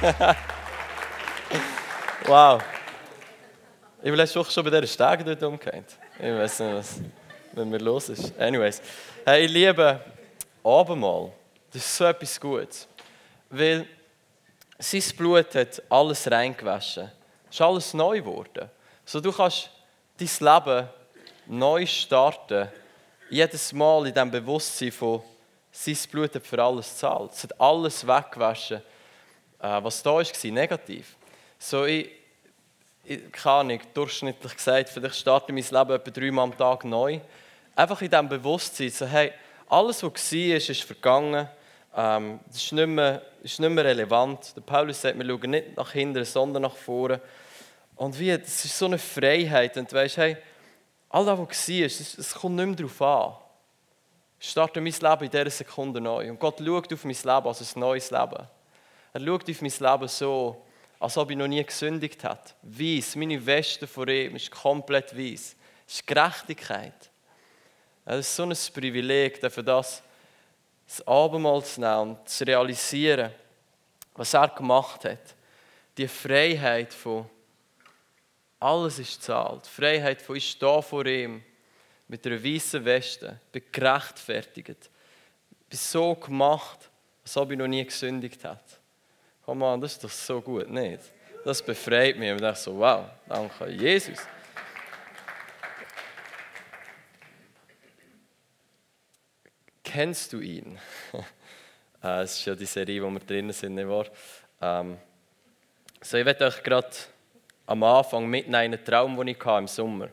wow. Ich bin letzte Woche schon bei dieser Stege dort umgekehrt. Ich weiß nicht, was mit mir los ist. Anyways. Hey, ich liebe Abendmahl. Das ist so etwas Gutes. Weil sein Blut hat alles reingewaschen. Es ist alles neu geworden. So, du kannst dein Leben neu starten. Jedes Mal in dem Bewusstsein von, sein Blut hat für alles gezahlt. Es hat alles weggewaschen, was da war, negativ. So, ich, ich kann nicht durchschnittlich gesagt, vielleicht starte mein Leben etwa dreimal am Tag neu. Einfach in diesem Bewusstsein, so, hey, alles, was war, ist, ist vergangen. Ähm, das ist nicht, mehr, ist nicht mehr relevant. Der Paulus sagt, wir schauen nicht nach hinten, sondern nach vorne. Und wie, das ist so eine Freiheit. Und du weißt, hey, all das, was war, es kommt nicht mehr darauf an. Ich starte mein Leben in dieser Sekunde neu. Und Gott schaut auf mein Leben als ein neues Leben. Er schaut auf mein Leben so, als ob ich noch nie gesündigt hätte. Weiss, meine Weste vor ihm ist komplett weiss. Das ist Gerechtigkeit. Es ist so ein Privileg, für das, das Abendmahl zu nehmen und zu realisieren, was er gemacht hat. Die Freiheit von alles ist gezahlt. Die Freiheit von ich stehe vor ihm mit einer weißen Weste, bin gerechtfertigt, bin so gemacht, als ob ich noch nie gesündigt hätte. Komm an, das ist doch so gut, nicht? Das befreit mich. Und ich so, wow, danke Jesus. Kennst du ihn? Äh, es ist ja die Serie, wo wir drinnen sind, nicht wahr? Ähm, so, ich werde euch gerade am Anfang mitnehmen einen Traum, den ich hatte im Sommer.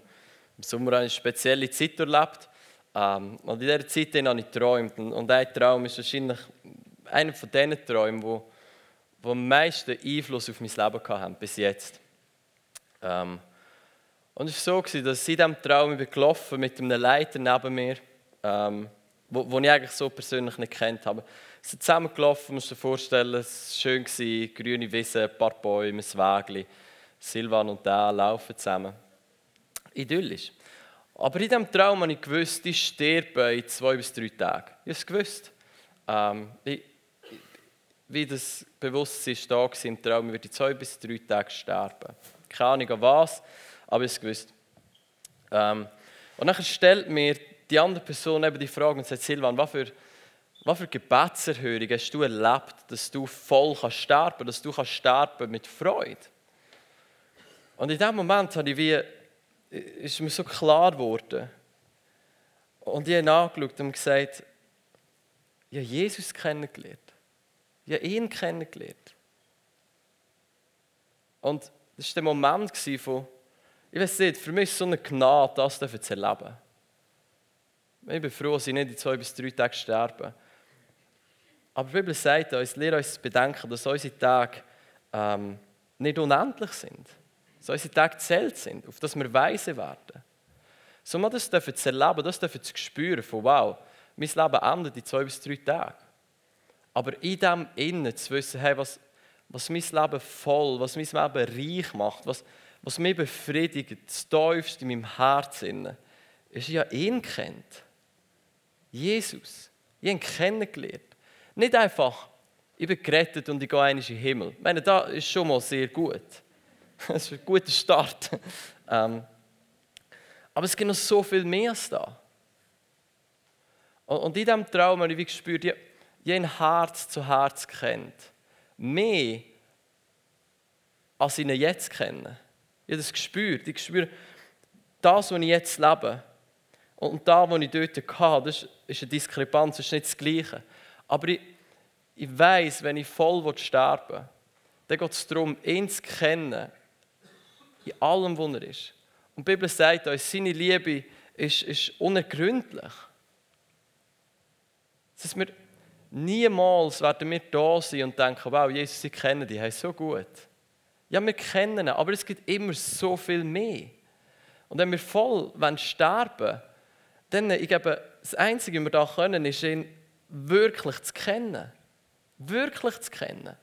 Im Sommer habe ich eine spezielle Zeit erlebt. Ähm, und in dieser Zeit habe ich geträumt. Und ein Traum ist wahrscheinlich einer von diesen Träumen, wo, wo am meisten Einfluss auf mein Leben haben bis jetzt. Ähm, und es war so, dass ich in diesem Traum gelaufen mit einem Leiter neben mir, ähm, wo, wo ich eigentlich so persönlich nicht kennt habe. Wir sind zusammen gelaufen, musst du dir vorstellen, es war schön, grüne Wiese, ein paar Bäume, ein Wägli. Silvan und der laufen zusammen. Idyllisch. Aber in diesem Traum habe ich gewusst, ich sterbe in zwei bis drei Tagen. Ich habe es gewusst. Ähm, ich, wie das Bewusstsein war da im Traum, ich werde in zwei bis drei Tagen sterben. Keine Ahnung an was, aber ich gewusst. Ähm, und dann stellt mir die andere Person eben die Frage und sagt, Silvan, was für, was für Gebetserhörung hast du erlebt, dass du voll kannst sterben dass du kannst sterben mit Freude? Und in dem Moment habe ich wie, ist mir so klar geworden. Und ich habe angeschaut und gesagt, ich habe Jesus kennengelernt. Ich habe ihn kennengelernt. Und das war der Moment von, ich weiß nicht, für mich ist so eine Gnade, das zu erleben. Ich bin froh, dass ich nicht in zwei bis drei Tagen sterbe. Aber die Bibel sagt uns, lehrt uns zu bedenken, dass unsere Tage ähm, nicht unendlich sind dass unsere Tage zählt sind, auf dass wir weise werden. So wir das dürfen zu erleben, das dürfen zu spüren, von wow, mein Leben endet in zwei bis drei Tagen. Aber in dem Innen zu wissen, hey, was, was mein Leben voll, was mein Leben reich macht, was, was mich befriedigt, das Tiefste in meinem Herzen, ist ja ihn kennt. Jesus. Ich habe ihn kennengelernt. Nicht einfach, ich bin gerettet und ich gehe in den Himmel. Ich meine, das ist schon mal sehr gut. Das ist ein guter Start. Ähm, aber es gibt noch so viel mehr da. Und in diesem Traum habe ich gespürt, ich, ein Herz zu Herz kennt. Mehr, als ihn jetzt kenne. Ich habe das gespürt. Ich spüre, das, was ich jetzt lebe, und das, was ich dort hatte, das ist eine Diskrepanz, das ist nicht das Gleiche. Aber ich, ich weiß, wenn ich voll sterben will, dann geht es darum, ihn zu kennen in allem, was er ist. Und die Bibel sagt uns, seine Liebe ist, ist unergründlich. Das heißt, wir, niemals werden wir da sein und denken, wow, Jesus, sie kennen dich, hey, so gut. Ja, wir kennen ihn, aber es gibt immer so viel mehr. Und wenn wir voll sterben wollen, dann, ich glaube, das Einzige, was wir da können, ist ihn wirklich zu kennen. Wirklich zu kennen.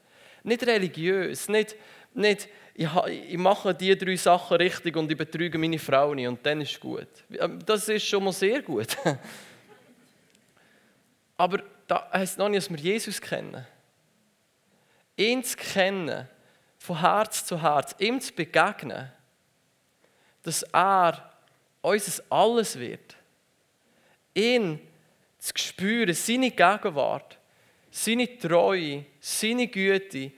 Nicht religiös, nicht, nicht ich, ich mache die drei Sachen richtig und ich betrüge meine Frau nicht und dann ist es gut. Das ist schon mal sehr gut. Aber das heisst noch nicht, dass wir Jesus kennen. ihn zu kennen, von Herz zu Herz, ihm zu begegnen, dass er unser Alles wird. Ihn zu spüren, seine Gegenwart, seine Treue, seine Güte, in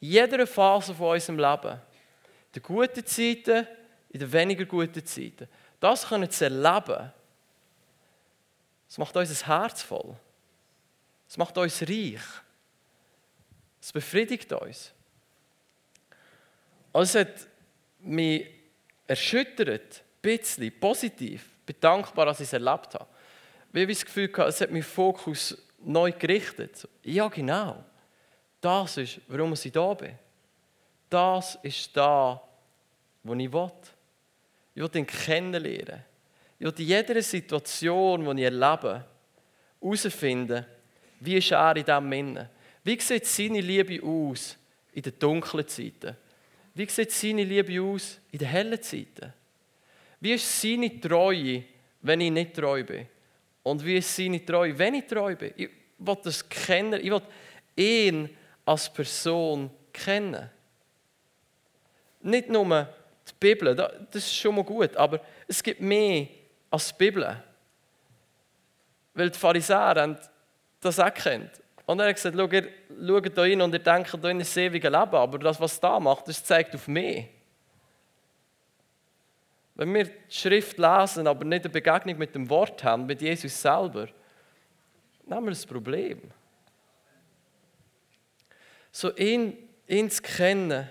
jeder Phase von unserem Leben. In den guten Zeiten, in den weniger guten Zeiten. Das können zu erleben, das macht unser Herz voll. Es macht uns reich. Es befriedigt uns. Also es hat mich erschüttert, ein bisschen, positiv. Ich bin dankbar, dass ich es erlebt habe. Wie ich das Gefühl hatte, es hat meinen Fokus neu gerichtet. Ja, genau. Das ist, warum ich da bin. Das ist da, wo ich will. Ich will ihn kennenlernen. Ich will in jeder Situation, die ich erlebe, herausfinden, wie ist er in diesem Innen. Wie sieht seine Liebe aus in den dunklen Zeiten? Wie sieht seine Liebe aus in den hellen Zeiten? Wie ist seine Treue, wenn ich nicht treu bin? Und wie ist seine Treue, wenn ich treu bin? Ich will das kennen. Ich will ihn als Person kennen. Nicht nur die Bibel, das ist schon mal gut, aber es gibt mehr als die Bibel. Weil die Pharisäer das auch kennt. Und er hat gesagt, schaut, ihr schaut da hin und ihr denkt da in das ewige Leben, aber das, was da macht, das zeigt auf mich. Wenn wir die Schrift lesen, aber nicht eine Begegnung mit dem Wort haben, mit Jesus selber, dann haben wir ein Problem. So ihn, ihn zu kennen,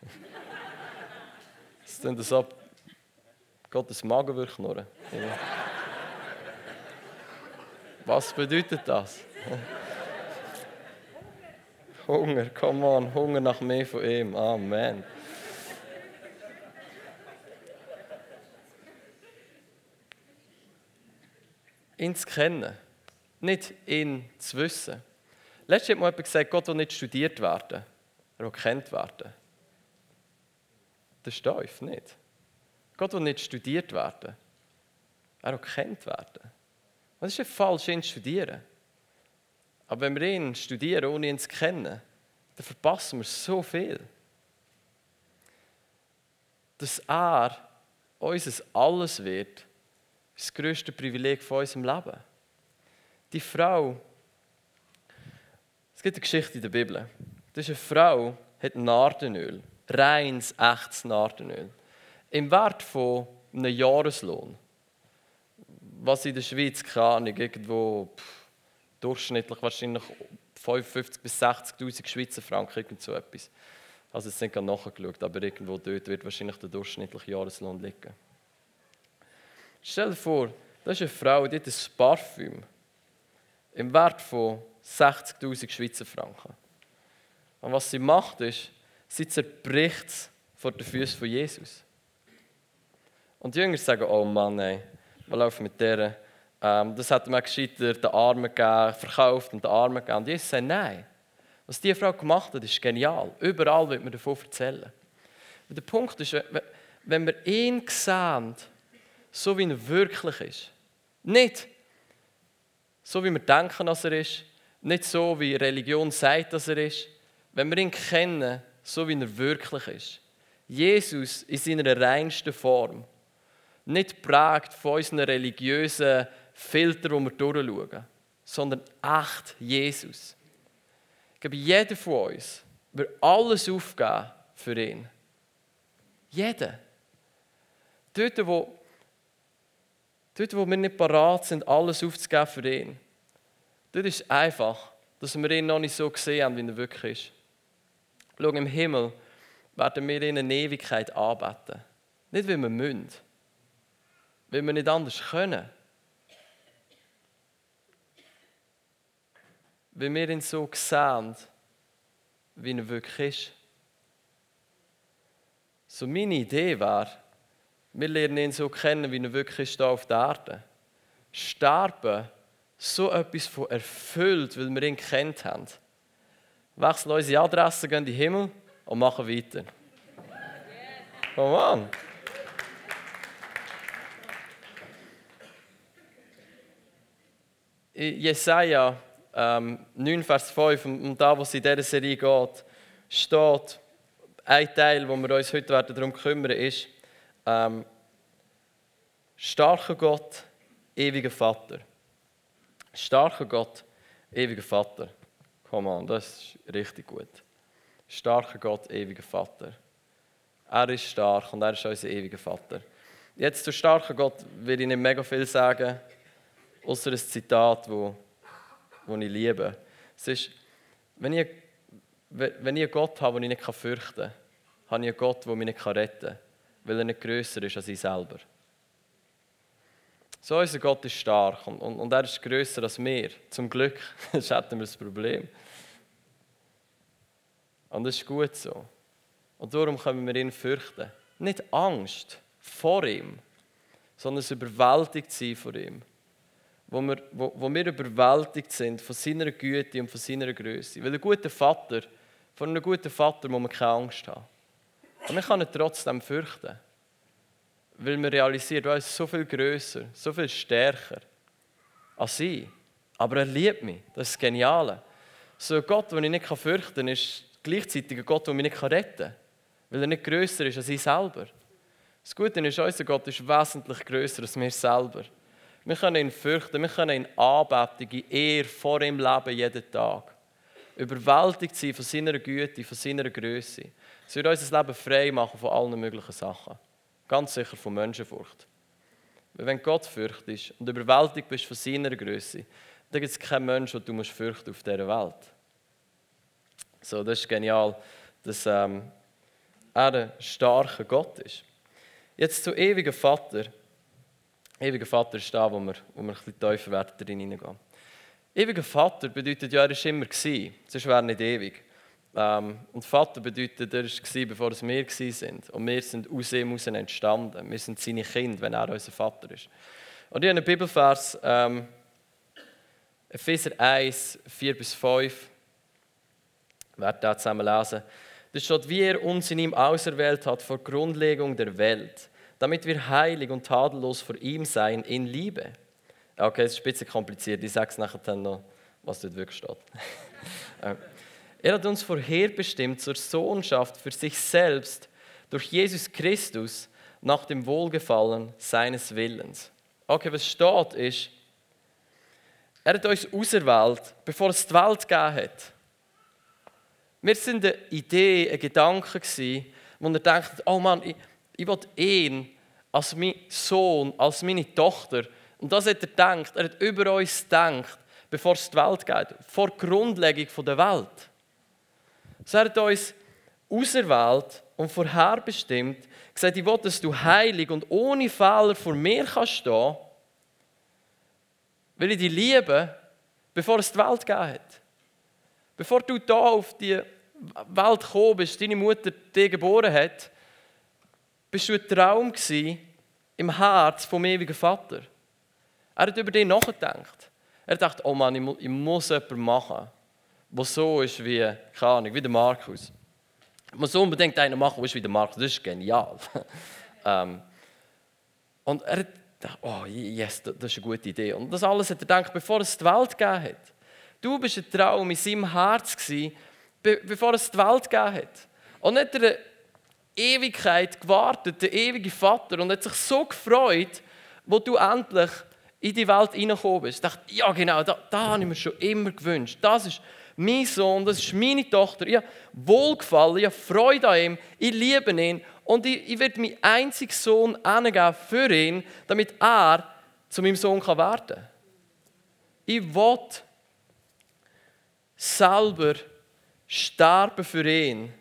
das klingt so, Gottes Magen knurren. Was bedeutet das? Hunger, come on, Hunger nach mehr von ihm. Amen. ihn zu kennen, nicht ihn zu wissen. Letztes hat mal jemand gesagt, Gott will nicht studiert werden, er will kennt werden. Das ist nicht. Gott will nicht studiert werden, er will kennt werden. Das ist ja falsch, ihn zu studieren. Aber wenn wir ihn studieren, ohne ihn zu kennen, dann verpassen wir so viel. Dass er unser Alles wird, ist das größte Privileg von unserem Leben. Die Frau, es gibt eine Geschichte in der Bibel. Das ist eine Frau, die hat Nardenöl, reines, echtes Nardenöl, im Wert von einem Jahreslohn was in der Schweiz, keine Ahnung, irgendwo pff, durchschnittlich wahrscheinlich 55.000 bis 60.000 Schweizer Franken, irgend so etwas. Also jetzt nicht nachgeschaut, aber irgendwo dort wird wahrscheinlich der durchschnittliche Jahreslohn liegen. Stell dir vor, das ist eine Frau, die hat ein Parfüm im Wert von 60.000 Schweizer Franken. Und was sie macht, ist, sie zerbricht es vor den Füßen von Jesus. Und die Jünger sagen, oh Mann, ey, wir laufen mit der. Ähm, das hat man gescheiter den Armen gegeben, verkauft und den Armen gegeben. Und Jesus sagt, nein. Was diese Frau gemacht hat, ist genial. Überall wird man davon erzählen. Und der Punkt ist, wenn wir ihn sehen, so wie er wirklich ist, nicht so wie wir denken, dass er ist, nicht so wie Religion sagt, dass er ist, wenn wir ihn kennen, so wie er wirklich ist. Jesus in seiner reinsten Form nicht prägt von unseren religiösen Filtern, die wir durchschauen, sondern echt Jesus. Ich glaube, jeder von uns wird alles aufgeben für ihn. Jeder. Dort, wo, dort, wo wir nicht parat sind, alles aufzugeben für ihn, dort ist es einfach, dass wir ihn noch nicht so gesehen haben, wie er wirklich ist. Schau, im Himmel werden wir ihn in Ewigkeit anbeten. Nicht, wie wir müssen weil wir nicht anders können. Weil wir ihn so sehen, wie er wirklich ist. So meine Idee wäre, wir lernen ihn so kennen, wie er wirklich ist auf der Erde. Sterben, so etwas von erfüllt, weil wir ihn kennt haben. Wechseln unsere Adresse, gehen in den Himmel und machen weiter. Come on. Jesaja ähm, 9, Vers 5, um da, wo es in dieser Serie geht, steht, ein Teil, wo wir uns heute werden darum kümmern, ist, ähm, starker Gott, ewiger Vater. Starker Gott, ewiger Vater. Komm on, das ist richtig gut. Starker Gott, ewiger Vater. Er ist stark und er ist unser ewiger Vater. Jetzt zu starken Gott will ich nicht mega viel sagen, außer ein Zitat, wo, wo ich liebe. Es ist, wenn ich, wenn ich einen Gott habe, den ich nicht fürchten kann, habe ich einen Gott, der mich nicht retten kann, weil er nicht grösser ist als ich selber. So, unser Gott ist stark und, und, und er ist grösser als wir. Zum Glück, sonst hätten wir das Problem. Und das ist gut so. Und darum können wir ihn fürchten. Nicht Angst vor ihm, sondern es überwältigt sein von ihm. Wo wir, wo, wo wir überwältigt sind von seiner Güte und von seiner Größe. Weil ein guter Vater, von einem guten Vater muss man keine Angst haben. Und man kann ihn trotzdem fürchten. Weil man realisiert, er ist so viel größer, so viel stärker als ich. Aber er liebt mich. Das ist das Geniale. So ein Gott, den ich nicht fürchten kann, ist gleichzeitig ein Gott, der mich nicht retten kann. Weil er nicht größer ist als ich selber. Das Gute ist, unser Gott ist wesentlich größer als wir selber. Wir können ihn fürchten, wir können ihn anbeten, in Ehre vor ihm leben jeden Tag. Überwältigt sein von seiner Güte, von seiner Größe. Es wird unser Leben frei machen von allen möglichen Sachen. Ganz sicher von Menschenfurcht. Weil wenn Gott fürchtest und überwältigt bist von seiner Größe, dann gibt es keinen Menschen, den du fürchten auf dieser Welt. So, das ist genial, dass ähm, er ein starker Gott ist. Jetzt zu ewigen Vater. Ewiger Vater ist da, wo wir, wo wir ein bisschen tiefer werden drin hineingehen. Ewiger Vater bedeutet ja, er war immer, gewesen, sonst wäre er nicht ewig. Ähm, und Vater bedeutet, er war, bevor es wir sind. Und wir sind aus ihm heraus entstanden. Wir sind seine Kinder, wenn er unser Vater ist. Und ich habe einen Bibelvers, ähm, Epheser 1, 4 bis 5. Ich werde da zusammen lesen. Das steht, wie er uns in ihm auserwählt hat vor Grundlegung der Welt, damit wir heilig und tadellos vor ihm seien in Liebe. Okay, das ist ein bisschen kompliziert. Ich sage es nachher dann noch, was dort wirklich steht. Er hat uns vorherbestimmt zur Sohnschaft für sich selbst durch Jesus Christus nach dem Wohlgefallen seines Willens. Okay, was steht ist, er hat uns auserwählt, bevor es die Welt gegeben hat. Wir sind eine Idee, ein Gedanke wo er denkt, oh Mann, ich, ich will ihn als mein Sohn, als meine Tochter. Und das hat er gedacht. Er hat über uns gedacht, bevor es die Welt geht, vor Grundlegung der Welt. So er hat uns auserwählt und vorherbestimmt, gesagt, ich will, dass du heilig und ohne Fehler vor mir kannst stehen, weil ich dich liebe, bevor es die Welt gegeben hat. Bevor du da auf die Welt gekommen bist, deine Mutter dich geboren hat, bist du ein Traum im Herz vom ewigen Vater. Er hat über dich nachgedacht. Er dachte, oh Mann, ich, muss, etwas machen, der so ist wie, keine Ahnung, wie der Markus. Ich muss unbedingt einen machen, der ist wie der Markus. Das ist genial. ähm, und er gedacht, oh yes, das ist eine gute Idee. Und das alles hat er gedacht, bevor es die Welt gegeben hat. Du bist ein Traum in seinem Herz gewesen, bevor es die Welt gegeben hat. Und nicht eine Ewigkeit gewartet, der ewige Vater, und hat sich so gefreut, wo du endlich in die Welt hineingekommen bist. Ich dachte, ja genau, da, da habe ich mir schon immer gewünscht. Das ist mein Sohn, das ist meine Tochter. Ich habe Wohlgefallen, ich habe Freude an ihm, ich liebe ihn und ich, ich werde meinen einzigen Sohn angeben für ihn, damit er zu meinem Sohn werden kann. Ich will selber sterben für ihn,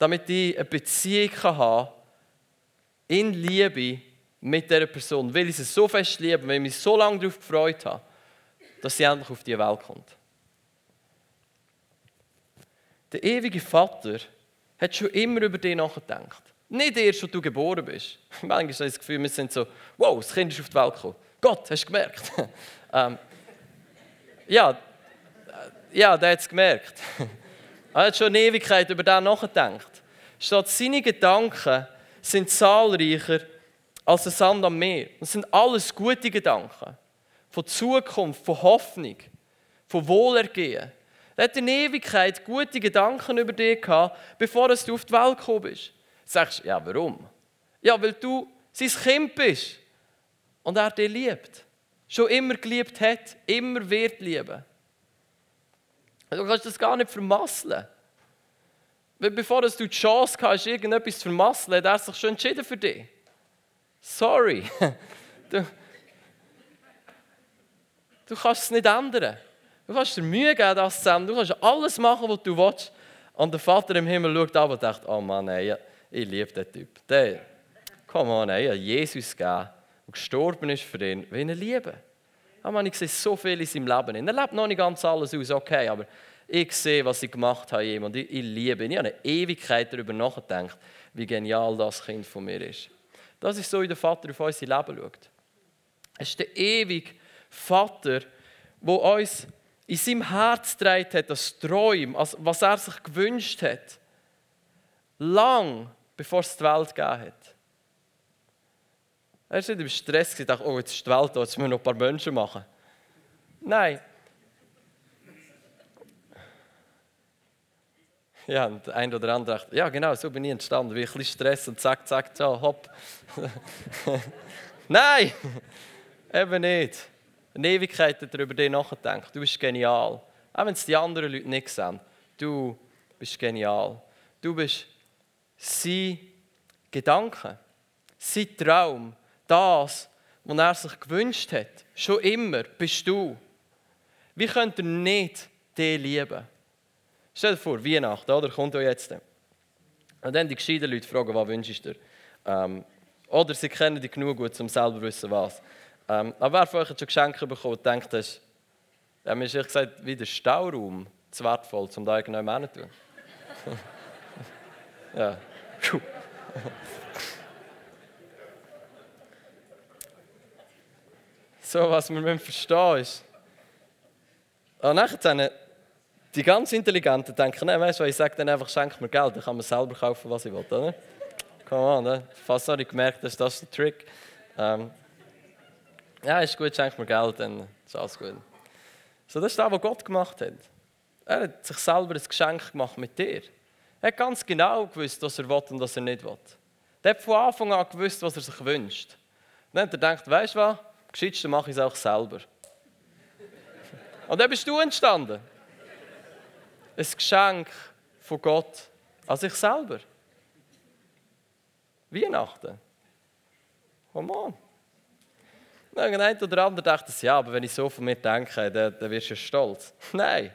damit ich eine Beziehung haben kann, in Liebe mit dieser Person, weil ich sie so fest liebe, weil ich mich so lange darauf gefreut habe, dass sie endlich auf die Welt kommt. Der ewige Vater hat schon immer über dich nachgedacht. Nicht erst, als du geboren bist. Manchmal habe ich das Gefühl, wir sind so, wow, das Kind ist auf die Welt gekommen. Gott, hast du gemerkt? ähm, ja, ja, der hat es gemerkt. Er hat schon eine Ewigkeit über das nachgedacht. Statt seine Gedanken sind zahlreicher als der Sand am Meer. Das sind alles gute Gedanken. von Zukunft, von Hoffnung, von Wohlergehen. Er hat in Ewigkeit gute Gedanken über dich gehabt, bevor du auf die Welt gekommen bist. Sagst du, ja, warum? Ja, weil du sein Kind bist und er dich liebt. Schon immer geliebt hat, immer wird lieben. Du kannst das gar nicht vermasseln. Weil bevor du die Chance hast, irgendetwas zu vermasseln, hat er sich schon entschieden für dich. Sorry. Du, du kannst es nicht ändern. Du kannst dir Mühe geben, das zu zusammen. Du kannst alles machen, was du willst. Und der Vater im Himmel schaut ab und denkt, oh Mann, ey, ich liebe den Typ. Der, komm on, ey, Jesus gegeben und gestorben ist für ihn, will ihn lieben. Oh Mann, ich sehe so viel in seinem Leben. Er lebt noch nicht ganz alles aus, okay, aber ich sehe, was ich gemacht habe ihm und ich, ich liebe ihn. Ich habe eine Ewigkeit darüber nachgedacht, wie genial das Kind von mir ist. Das ist so, wie der Vater auf unser Leben schaut. Es ist der ewige Vater, der uns in seinem Herz trägt hat, das Träumen, was er sich gewünscht hat. Lang bevor es die Welt gegeben hat. Er war nicht im Stress und dachte, oh, jetzt ist die Welt da, jetzt müssen wir noch ein paar Menschen machen. Nein. Ja, und der eine oder andere dachte, ja genau, so bin ich entstanden, wie ein bisschen Stress und zack, zack, so, hopp. Nein, eben nicht eine Ewigkeit hat er. Du bist genial. Auch wenn es die anderen Leute nicht sehen. Du bist genial. Du bist sein Gedanke, sein Traum, das, was er sich gewünscht hat. Schon immer bist du. Wie könnt ihr nicht dich lieben? Stell dir vor, Weihnachten, oder? Kommt ja jetzt. Und dann die gescheiten Leute fragen, was wünschst du dir? Ähm, oder sie kennen dich genug gut, um selber zu wissen, was. Ähm, aber wer von euch hat schon Geschenke bekommen und denkt, das ist, ja, mir ist ehrlich gesagt, wie der Stauraum zu wertvoll, um da irgendjemand zu tun. ja. So, was wir verstehen ist. Und nachher die ganz Intelligenten denken, nein, weißt du, ich sage dann einfach, schenk mir Geld, dann kann man selber kaufen, was ich will, oder? Come on, ne? fast habe ich gemerkt, dass das der Trick. Ähm, ja, ist gut, schenk mir Geld, dann ist alles gut. So, das ist das, was Gott gemacht hat. Er hat sich selber ein Geschenk gemacht mit dir. Er hat ganz genau gewusst, was er will und was er nicht will. Er hat von Anfang an gewusst, was er sich wünscht. dann hat er gedacht, weißt du was, gescheitste mache ich es auch selber. Und dann bist du entstanden. Ein Geschenk von Gott an sich selber. Weihnachten. Come on. Irgendein oder andere dachte, ja, aber wenn ich so von mir denke, dann, dann wirst du stolz. Nein,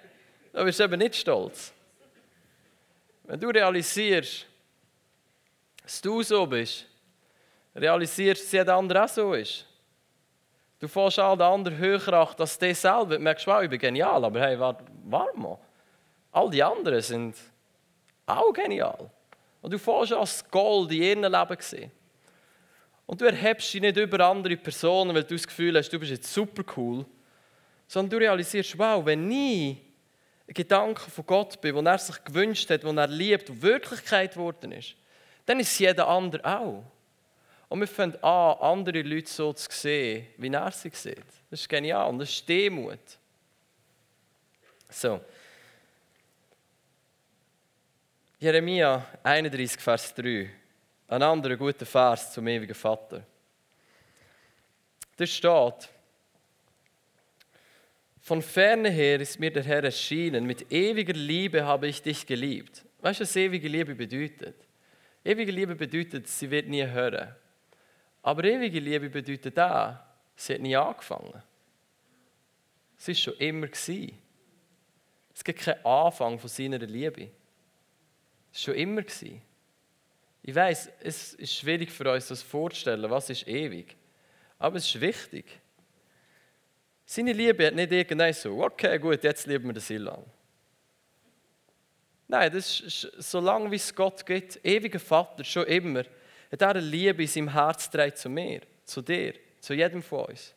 dann wirst du eben nicht stolz. Wenn du realisierst, dass du so bist, realisierst, dass jeder andere auch so ist. Du fährst all den anderen höher achten als dich selber. Du merkst, wow, ich bin genial, aber hey, warte mal. All die anderen sind auch genial. Und du fährst als Gold in ihrem Leben gesehen. Und du erhebst dich nicht über andere Personen, weil du das Gefühl hast, du bist jetzt super cool, sondern du realisierst, wow, wenn ich ein Gedanke von Gott bin, den er sich gewünscht hat, den er liebt und Wirklichkeit geworden ist, dann ist jeder andere auch. Und wir fangen an, andere Leute so zu sehen, wie er sie sieht. Das ist genial und das ist Demut. So. Jeremia 31, Vers 3. Ein anderer guter Vers zum ewigen Vater. Da steht, von ferne her ist mir der Herr erschienen, mit ewiger Liebe habe ich dich geliebt. Weißt du, was ewige Liebe bedeutet? Ewige Liebe bedeutet, sie wird nie hören. Aber ewige Liebe bedeutet auch, sie hat nie angefangen. Es war schon immer. Gewesen. Es gibt keinen Anfang von seiner Liebe. Es war schon immer. Gewesen. Ich weiß, es ist schwierig für uns, das vorzustellen, was ist ewig. Aber es ist wichtig. Seine Liebe hat nicht irgendein so, okay, gut, jetzt lieben wir den Silan. Nein, das ist, so lange wie es Gott gibt, ewiger Vater, schon immer, hat er eine Liebe in seinem Herz trägt zu mir, zu dir, zu jedem von uns.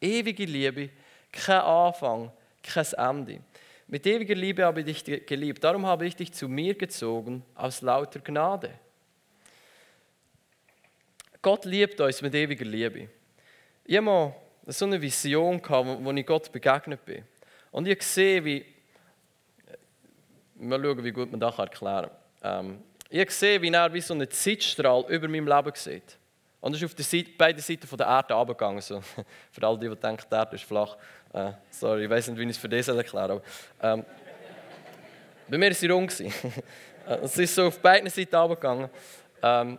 Ewige Liebe, kein Anfang, kein Ende. Mit ewiger Liebe habe ich dich geliebt, darum habe ich dich zu mir gezogen aus lauter Gnade. Gott liebt uns mit ewiger Liebe. Ich mal so eine Vision, wo, ich Gott begegnet bin. Und ich sehe, wie. Mal schauen, wie gut man das erklären kann. Ähm, ich sehe, wie er wie so einen Zeitstrahl über meinem Leben sieht. Und er ist auf der Seite, beiden Seiten der Erde runtergegangen. So. Für alle, die, die denken, die Erde ist flach. Äh, sorry, ich weiß nicht, wie ich es für dich erklären soll. Ähm, bei mir war sie rund. es ist so auf beiden Seiten runtergegangen. Ähm,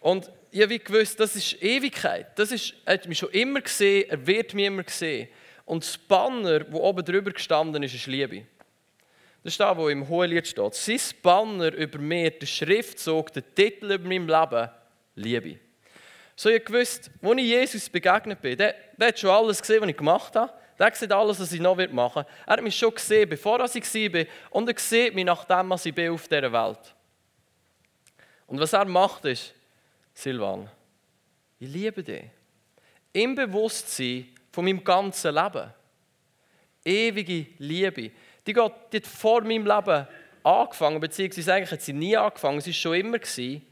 und ich habe gewusst, das ist Ewigkeit. Das ist, er hat mich schon immer gesehen, er wird mich immer sehen. Und das Banner, das oben drüber gestanden ist, ist Liebe. Das ist das, was im Hohelied steht. Sein Banner über mir, der Schriftzug, der Titel über meinem Leben, Liebe. So, ich gewusst, als ich Jesus begegnet bin, der, der hat schon alles gesehen, was ich gemacht habe. Der sieht alles, was ich noch machen werde. Er hat mich schon gesehen, bevor ich war. Und er sieht mich nachdem, ich bin auf dieser Welt. Und was er macht, ist, Silvan, ich liebe dich. Im Bewusstsein von meinem ganzen Leben. Ewige Liebe. Die geht die hat vor meinem Leben angefangen, beziehungsweise eigentlich hat sie nie angefangen, sie war schon immer. Gewesen.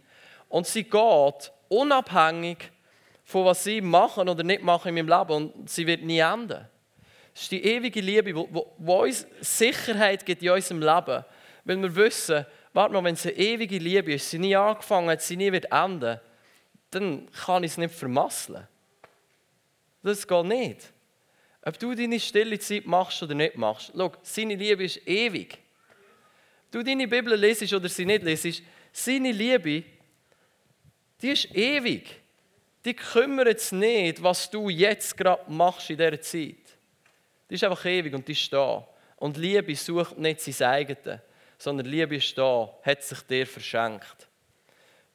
Und sie geht unabhängig von was sie machen oder nicht machen in meinem Leben und sie wird nie enden. Es ist die ewige Liebe, die uns Sicherheit gibt in unserem Leben. Weil wir wissen, warte mal, wenn es eine ewige Liebe ist, sie nie angefangen hat, sie nie wird enden, dann kann ich es nicht vermasseln. Das geht nicht. Ob du deine stille Zeit machst oder nicht machst. Schau, seine Liebe ist ewig. Ob du deine Bibel lesest oder sie nicht lesest, seine Liebe, die ist ewig. Die kümmert sich nicht, was du jetzt gerade machst in dieser Zeit. Die ist einfach ewig und die ist da. Und Liebe sucht nicht sein eigenes, sondern Liebe ist da, hat sich dir verschenkt.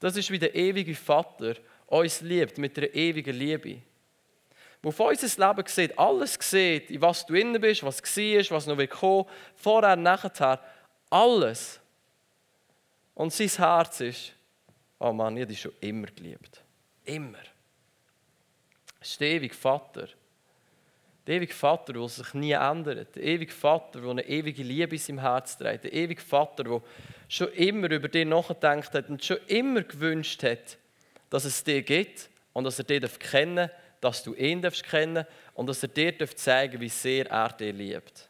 Das ist wie der ewige Vater uns liebt mit einer ewigen Liebe. Wo auf unser Leben sieht, alles sieht, in was du innen bist, was war, was noch will kommen, vorher, nachher, alles. Und sein Herz ist, oh Mann, ich habe dich schon immer geliebt. Immer. Es ist der ewige Vater. Der ewige Vater, der sich nie ändert. Der ewige Vater, der eine ewige Liebe in seinem Herz trägt. Der ewige Vater, der schon immer über dich nachgedacht hat und schon immer gewünscht hat, dass es dich gibt und dass er dich kennen darf, dass du ihn darfst kennen und dass er dir zeigen darf, wie sehr er dich liebt.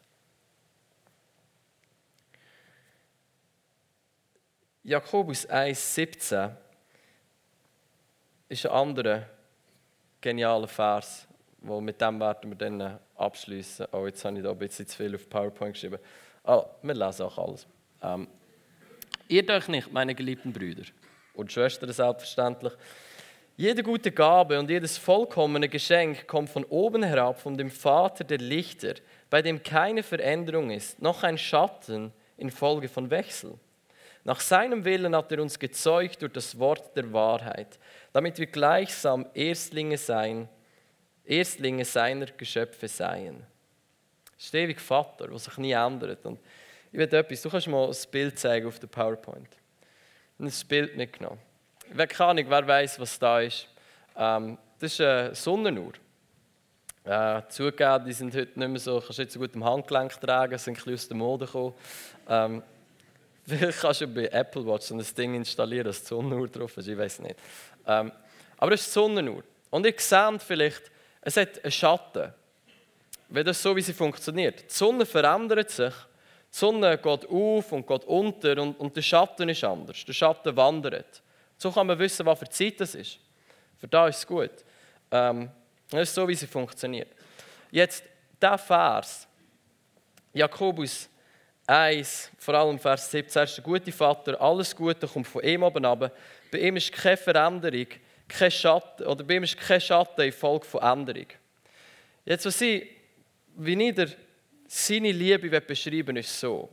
Jakobus 1,17 ist ein anderer genialer Vers, wo mit dem werden wir dann abschließen. Oh, jetzt habe ich da ein bisschen zu viel auf PowerPoint geschrieben. Oh, wir lesen auch alles. Ähm, ihr euch nicht, meine geliebten Brüder und Schwestern selbstverständlich. Jede gute Gabe und jedes vollkommene Geschenk kommt von oben herab, von dem Vater der Lichter, bei dem keine Veränderung ist, noch ein Schatten infolge von Wechsel. Nach seinem Willen hat er uns gezeugt durch das Wort der Wahrheit, damit wir gleichsam Erstlinge sein, Erstlinge seiner Geschöpfe seien. Das Vater, der sich nie ändert. Und ich will etwas, du kannst mal ein Bild zeigen auf der PowerPoint. Ein Bild mitgenommen. Weiß keine Ahnung, wer weiß, was da ist. Ähm, das ist eine Sonnenuhr. Äh, zugegeben, die sind heute nicht mehr so, kannst nicht so gut im Handgelenk tragen, sind ein bisschen aus der Mode gekommen. Ähm, vielleicht kannst du bei Apple Watch so ein Ding installieren, die Sonnenuhr drauf ist, ich weiß nicht. Ähm, aber das ist die Sonnenuhr. Und ihr seht vielleicht, es hat einen Schatten. Wenn das so, wie sie funktioniert. Die Sonne verändert sich die Sonne geht auf und geht unter und, und der Schatten ist anders. Der Schatten wandert. So kann man wissen, was für Zeit das ist. Für da ist es gut. Ähm, das ist so, wie sie funktioniert. Jetzt, der Vers, Jakobus 1, vor allem Vers 17, ist der gute Vater, alles Gute kommt von ihm oben ab. Bei ihm ist keine Veränderung, kein Schatten, oder bei ihm ist kein Schatten in Folge von Änderung. Jetzt, was ich, wie ich der seine Liebe beschreiben ist so.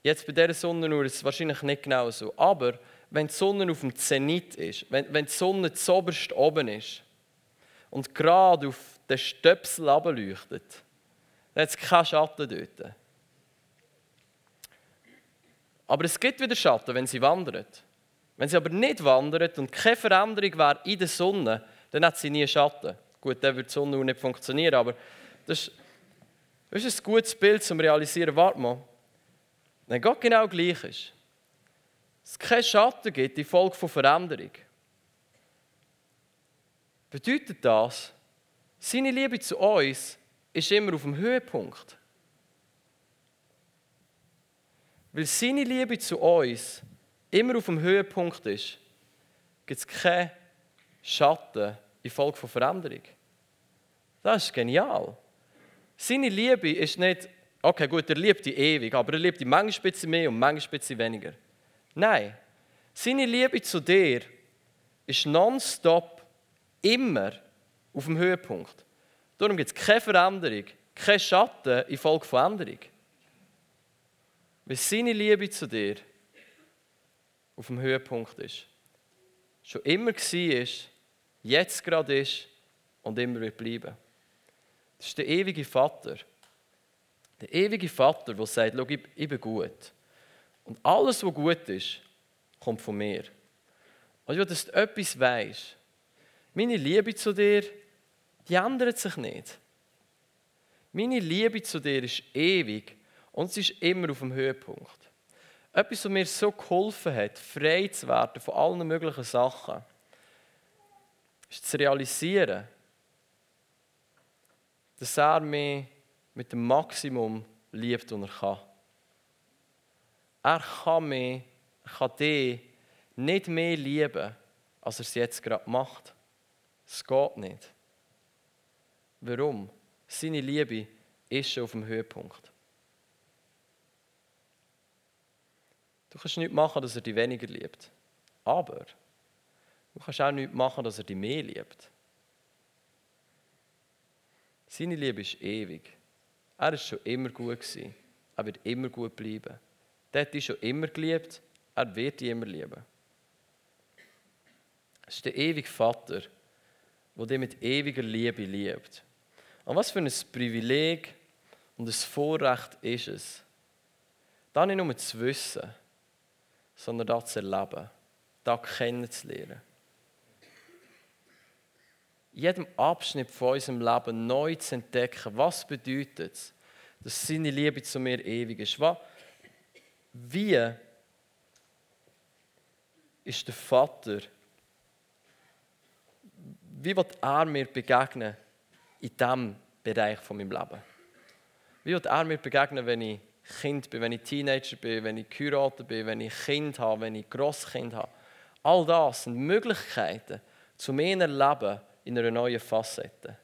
Jetzt bei dieser Sonnenuhr ist es wahrscheinlich nicht genau so. Aber wenn die Sonne auf dem Zenit ist, wenn, wenn die Sonne zoberst oben ist und gerade auf den Stöpsel leuchtet, dann hat es keinen Schatten dort. Aber es gibt wieder Schatten, wenn sie wandert. Wenn sie aber nicht wandert und keine Veränderung wäre in der Sonne, dann hat sie nie Schatten. Gut, dann würde die Sonne nicht funktionieren, aber das ist das ist ein gutes Bild zum Realisieren, warte mal, wenn Gott genau gleich ist, es keinen Schatten gibt in Folge von Veränderung, bedeutet das, Seine Liebe zu uns ist immer auf dem Höhepunkt. Weil seine Liebe zu uns immer auf dem Höhepunkt ist, gibt es keinen Schatten in Folge von Veränderung. Das ist genial. Seine Liebe ist nicht, okay, gut, er liebt die ewig, aber er liebt die manchmal ein bisschen mehr und manchmal ein bisschen weniger. Nein, seine Liebe zu dir ist nonstop immer auf dem Höhepunkt. Darum gibt es keine Veränderung, keinen Schatten in Folge von Änderung. Weil seine Liebe zu dir auf dem Höhepunkt ist. Schon immer war, jetzt gerade ist und immer wird bleiben. Das ist der ewige Vater. Der ewige Vater, der sagt, Schau, ich bin gut. Und alles, was gut ist, kommt von mir. Und ja, dass du etwas weißt. Meine Liebe zu dir, die ändert sich nicht. Meine Liebe zu dir ist ewig und sie ist immer auf dem Höhepunkt. Etwas, was mir so geholfen hat, frei zu werden von allen möglichen Sachen, ist zu realisieren, dass er mich mit dem Maximum liebt, und er kann. Er kann mich, kann dich nicht mehr lieben, als er es jetzt gerade macht. Es geht nicht. Warum? Seine Liebe ist schon auf dem Höhepunkt. Du kannst nichts machen, dass er dich weniger liebt. Aber du kannst auch nichts machen, dass er dich mehr liebt. Seine Liebe ist ewig. Er ist schon immer gut. Er wird immer gut bleiben. Der hat dich schon immer geliebt. Er wird dich immer lieben. Es ist der ewige Vater, der dich mit ewiger Liebe liebt. Und was für ein Privileg und ein Vorrecht ist es, da nicht nur zu wissen, sondern das zu erleben, das kennenzulernen. Jedem Abschnitt von unserem Leben neu zu entdecken, was bedeutet es, dass seine Liebe zu mir ewig ist. Wie ist der Vater, wie wird er mir begegnen in diesem Bereich von meinem Leben? Wie wird er mir begegnen, wenn ich Kind bin, wenn ich Teenager bin, wenn ich geheiratet bin, wenn ich Kind habe, wenn ich Grosskind habe. All das sind Möglichkeiten, zu meinem Leben in einer neuen Facette.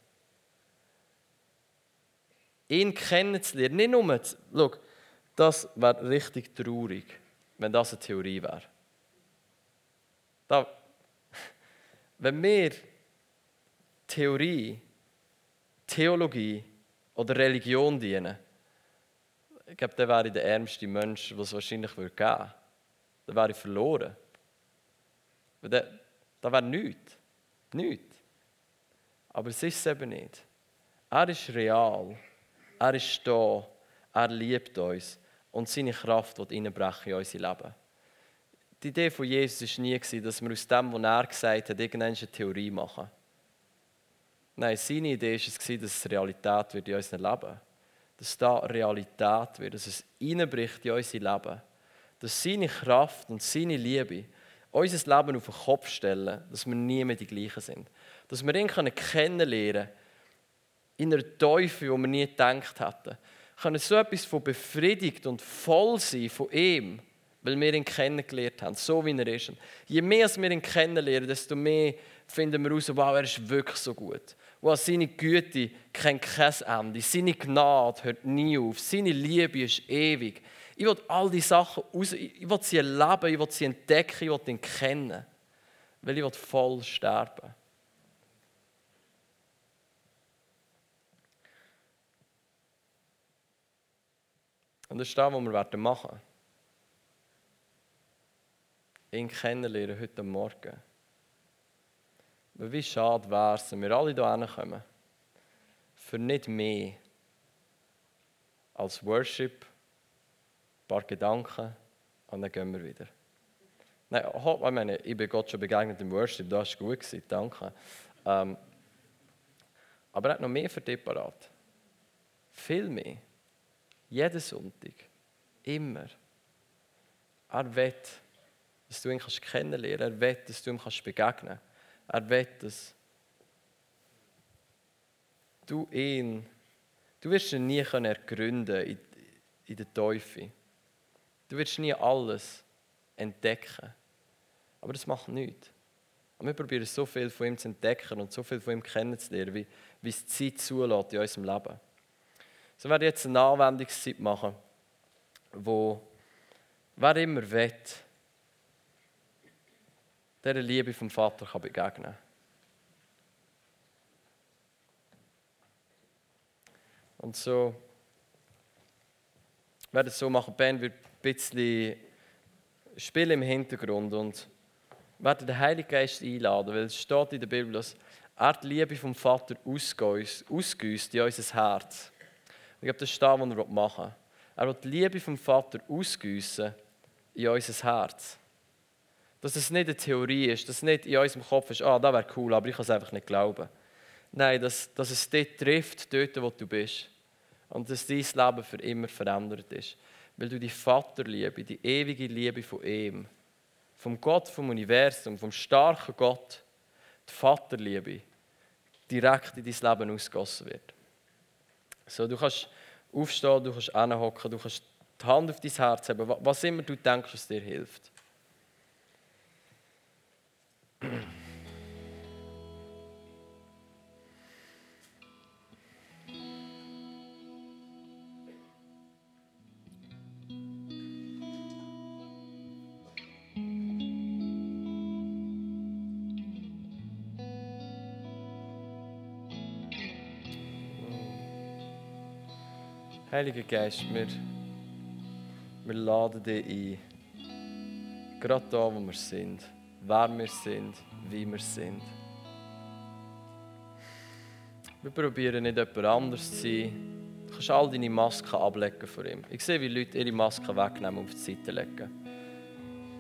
Ihn kennenzulernen, nicht nur, schau, das wäre richtig traurig, wenn das eine Theorie wäre. Da, wenn wir Theorie, Theologie oder Religion dienen, ich glaube, der wäre der ärmste Mensch, was es wahrscheinlich geben würde. Der wäre verloren. Da wäre nichts. Nichts. Aber es ist es eben nicht. Er ist real. Er ist da. Er liebt uns. Und seine Kraft wird reinbrechen in unser Leben. Die Idee von Jesus war nie, dass wir aus dem, was er gesagt hat, irgendeine Theorie machen. Nein, seine Idee war es, dass es Realität wird in unserem Leben dass da Realität wird, dass es einbricht in unser Leben. Dass seine Kraft und seine Liebe unser Leben auf den Kopf stellen, dass wir nie mehr die gleichen sind. Dass wir ihn kennenlernen in einer Teufel, die wir nie gedacht hätten. Können so etwas von befriedigt und voll sein von ihm, weil wir ihn kennengelernt haben, so wie er ist. je mehr wir ihn kennenlernen, desto mehr finden wir heraus, wow, er ist wirklich so gut. Wow, seine Güte kennt kein Ende. Seine Gnade hört nie auf. Seine Liebe ist ewig. Ich will all diese Sachen aus, ich will sie erleben, ich will sie entdecken, ich will ihn kennen. Weil ich will voll sterben. Und das ist das, was wir machen werden. Ihn kennenlernen heute Morgen. Aber wie schade wäre es, wenn wir alle hierher kommen, für nicht mehr als Worship, ein paar Gedanken und dann gehen wir wieder. Nein, ich meine, ich bin Gott schon begegnet im Worship, das war gut, danke. Ähm, aber er hat noch mehr für dich parat. Viel mehr. Jeden Sonntag. Immer. Er will, dass du ihn kennenlernen kannst. Er will, dass du ihm begegnen kannst. Er will es. du ihn, du wirst ihn nie können ergründen in, in der Teufel. Du wirst nie alles entdecken. Aber das macht nichts. Und wir probieren so viel von ihm zu entdecken und so viel von ihm kennenzulernen, wie, wie es die Zeit zulässt in unserem Leben. So werde ich jetzt eine Anwendungszeit machen, wo wer immer will, dieser Liebe vom Vater kann begegnen kann. Und so werde es so machen, Ben wird ein bisschen spielen im Hintergrund und werde den Heiligen Geist einladen, weil es steht in der Bibel, dass er die Liebe vom Vater ausgüsst in unser Herz. Ich glaube, das ist das, was er machen will. Er will die Liebe vom Vater ausgüssen in unser Herz. Dass es nicht eine Theorie ist, dass es nicht in unserem Kopf ist, ah, das wäre cool, aber ich kann es einfach nicht glauben. Nein, dass, dass es dort trifft, dort, wo du bist. Und dass dein Leben für immer verändert ist. Weil du die Vaterliebe, die ewige Liebe von ihm, vom Gott, vom Universum, vom starken Gott, die Vaterliebe, direkt in dein Leben ausgossen wird. So, du kannst aufstehen, du kannst hinhocken, du kannst die Hand auf dein Herz haben, was immer du denkst, was dir hilft. Heiliger Geist, wir, wir laden dich ein. Gerade da, wo wir sind. Wer wir sind, wie wir sind. Wir probieren nicht jemand anders zu sein. Du kannst all deine Masken ablegen vor ihm. Ich sehe, wie Leute ihre Masken wegnehmen und auf die Seite legen.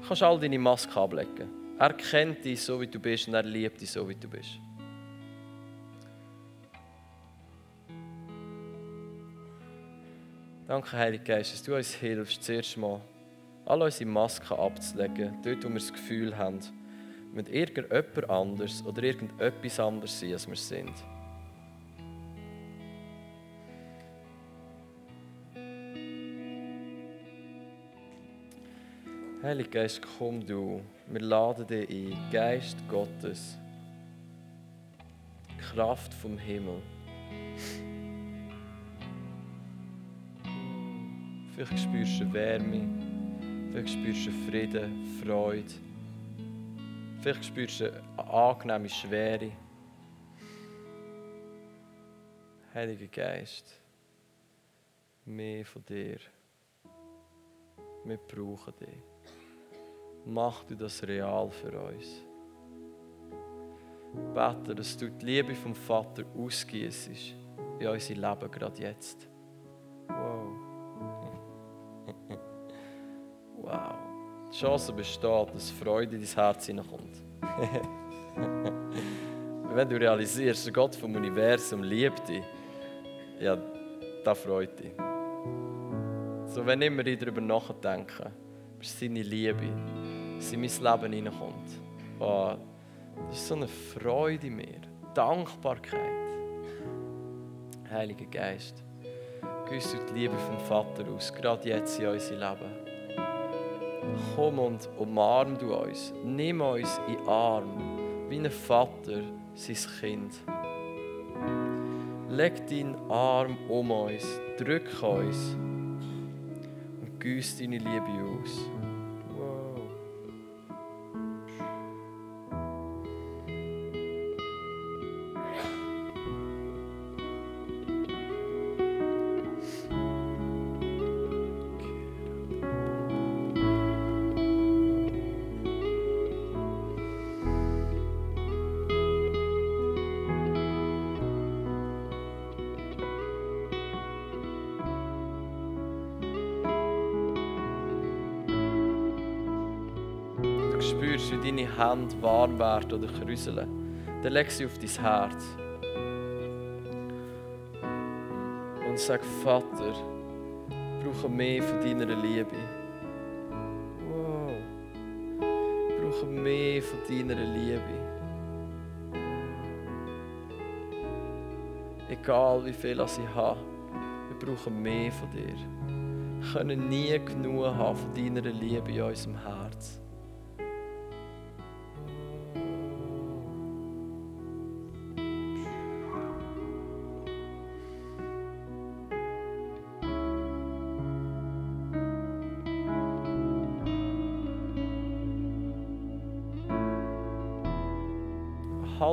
Du kannst all deine Masken ablegen. Er kennt dich so, wie du bist und er liebt dich so, wie du bist. Danke, Heiliger Geist, dass du uns hilfst, zuerst mal alle unsere Masken abzulegen, dort, wo wir das Gefühl haben, mit irgendjemand anders oder irgendetwas anders sein, als wir sind. Heiliger Geist, komm du. Wir laden dich ein. Geist Gottes. Kraft vom Himmel. Vielleicht spürst du Wärme, vielleicht spürst du Frieden, Freude. Vielleicht spürst du eine angenehme Schwere. Heiliger Geist, mehr von dir. Wir brauchen dich. Mach du das real für uns. Bete, dass du die Liebe vom Vater ausgießt in unser Leben gerade jetzt. Die Chance besteht, dass Freude in dein Herz hineinkommt. Wenn du realisierst, der Gott vom Universum liebt dich, ja, das freut dich. So, wenn immer ich darüber nachdenke, über seine Liebe, dass in mein Leben hineinkommt, oh, das ist so eine Freude in mir, Dankbarkeit. Heiliger Geist, gießt du die Liebe vom Vater aus, gerade jetzt in unser Leben komm und umarm du uns. Nimm uns in den Arm, wie ein Vater sein Kind. Leg deinen Arm um uns, drück uns und gieß deine Liebe aus. Spürst, wie deine Hände warm werden oder krüseln, dann leg sie auf dein Herz. Und sag, Vater, brauche mehr von deiner Liebe. Wow. Brauche mehr von deiner Liebe. Egal wie viel ich habe, wir brauchen mehr von dir. Wir können nie genug haben von deiner Liebe in unserem Herz.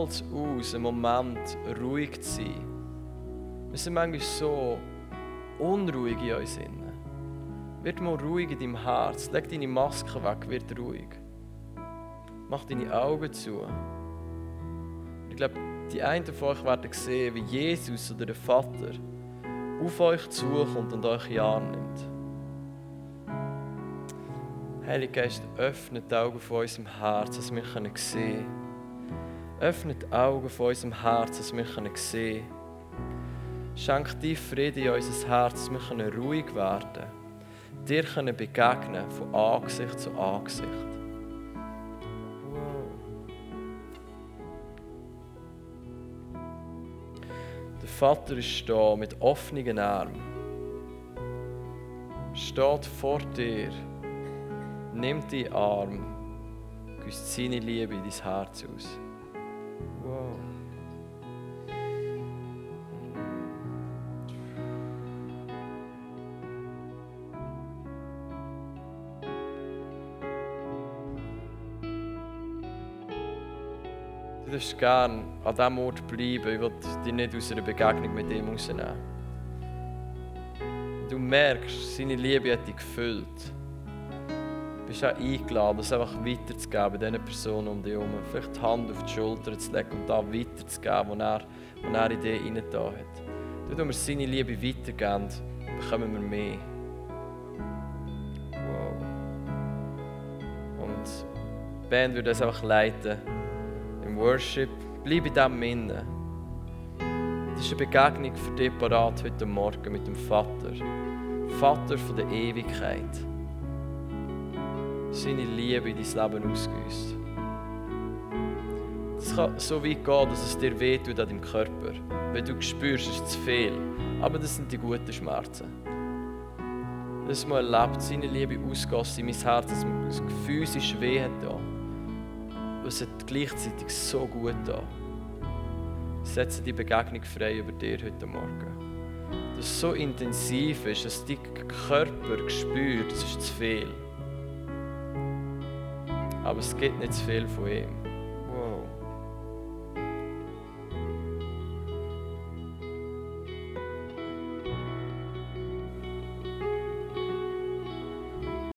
Halt aus, einen Moment ruhig zu sein. Wir sind manchmal so unruhig in uns innen. Wird mal ruhig in deinem Herz. Leg deine Maske weg, wird ruhig. Mach deine Augen zu. Ich glaube, die einen von euch werden sehen, wie Jesus oder der Vater auf euch zukommt und euch in Arm nimmt. Heiliger Geist, öffne die Augen von unserem Herz, dass wir sehen können. Öffne die Augen von unserem Herz, dass wir sehen können. Schenk dir Frieden in unser Herz, dass wir ruhig werden können. Dir können begegnen von Angesicht zu Angesicht. Wow. Der Vater ist da mit offenen Armen. Steht vor dir, nimmt die Arm, gießt seine Liebe in dein Herz aus. Wow. Du darfst gerne an diesem Ort bleiben. Ich will dich nicht aus einer Begegnung mit ihm rausnehmen. Du merkst, seine Liebe hat dich gefüllt bist auch eingeladen, das einfach weiterzugeben, diesen Personen um dich herum. Vielleicht die Hand auf die Schulter zu legen und da weiterzugeben, wo er, wo er in dich reingetan hat. Dort, wo wir seine Liebe weitergeben, bekommen wir mehr. Wow. Und die Band würde das einfach leiten. Im Worship. Bleib in dem Innen. Das ist eine Begegnung für dich parat heute Morgen mit dem Vater. Vater von der Ewigkeit seine Liebe in dein Leben ausgießt. Es kann so weit gehen, dass es dir wehtut an deinem Körper. Wenn du spürst, es ist zu viel. Aber das sind die guten Schmerzen. Dass man erlebt, seine Liebe ausgossen in mein Herz, dass man das sich weh hat es hat gleichzeitig so gut da. Setze die Begegnung frei über dir heute Morgen. Dass es so intensiv ist, dass dein Körper spürt, es ist zu viel aber es gibt nicht zu viel von ihm.